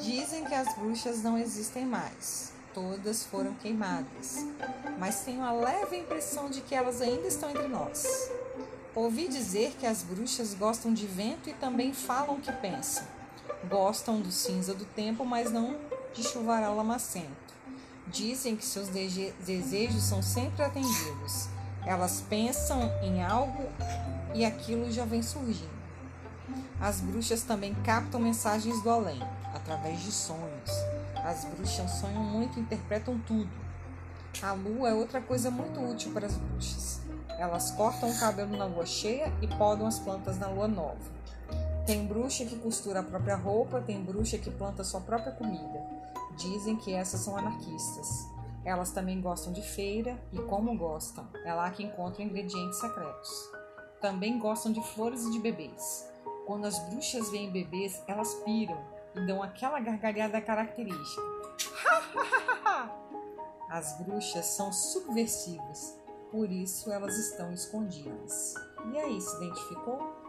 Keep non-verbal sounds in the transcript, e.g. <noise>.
Dizem que as bruxas não existem mais. Todas foram queimadas, mas tenho a leve impressão de que elas ainda estão entre nós. Ouvi dizer que as bruxas gostam de vento e também falam o que pensam. Gostam do cinza do tempo, mas não de chuvaral lamacento. Dizem que seus desejos são sempre atendidos. Elas pensam em algo e aquilo já vem surgindo. As bruxas também captam mensagens do além, através de sonhos. As bruxas sonham muito e interpretam tudo. A lua é outra coisa muito útil para as bruxas. Elas cortam o cabelo na lua cheia e podam as plantas na lua nova. Tem bruxa que costura a própria roupa, tem bruxa que planta sua própria comida. Dizem que essas são anarquistas. Elas também gostam de feira e, como gostam, é lá que encontram ingredientes secretos. Também gostam de flores e de bebês. Quando as bruxas veem bebês, elas piram e dão aquela gargalhada característica. <laughs> As bruxas são subversivas, por isso elas estão escondidas. E aí, se identificou?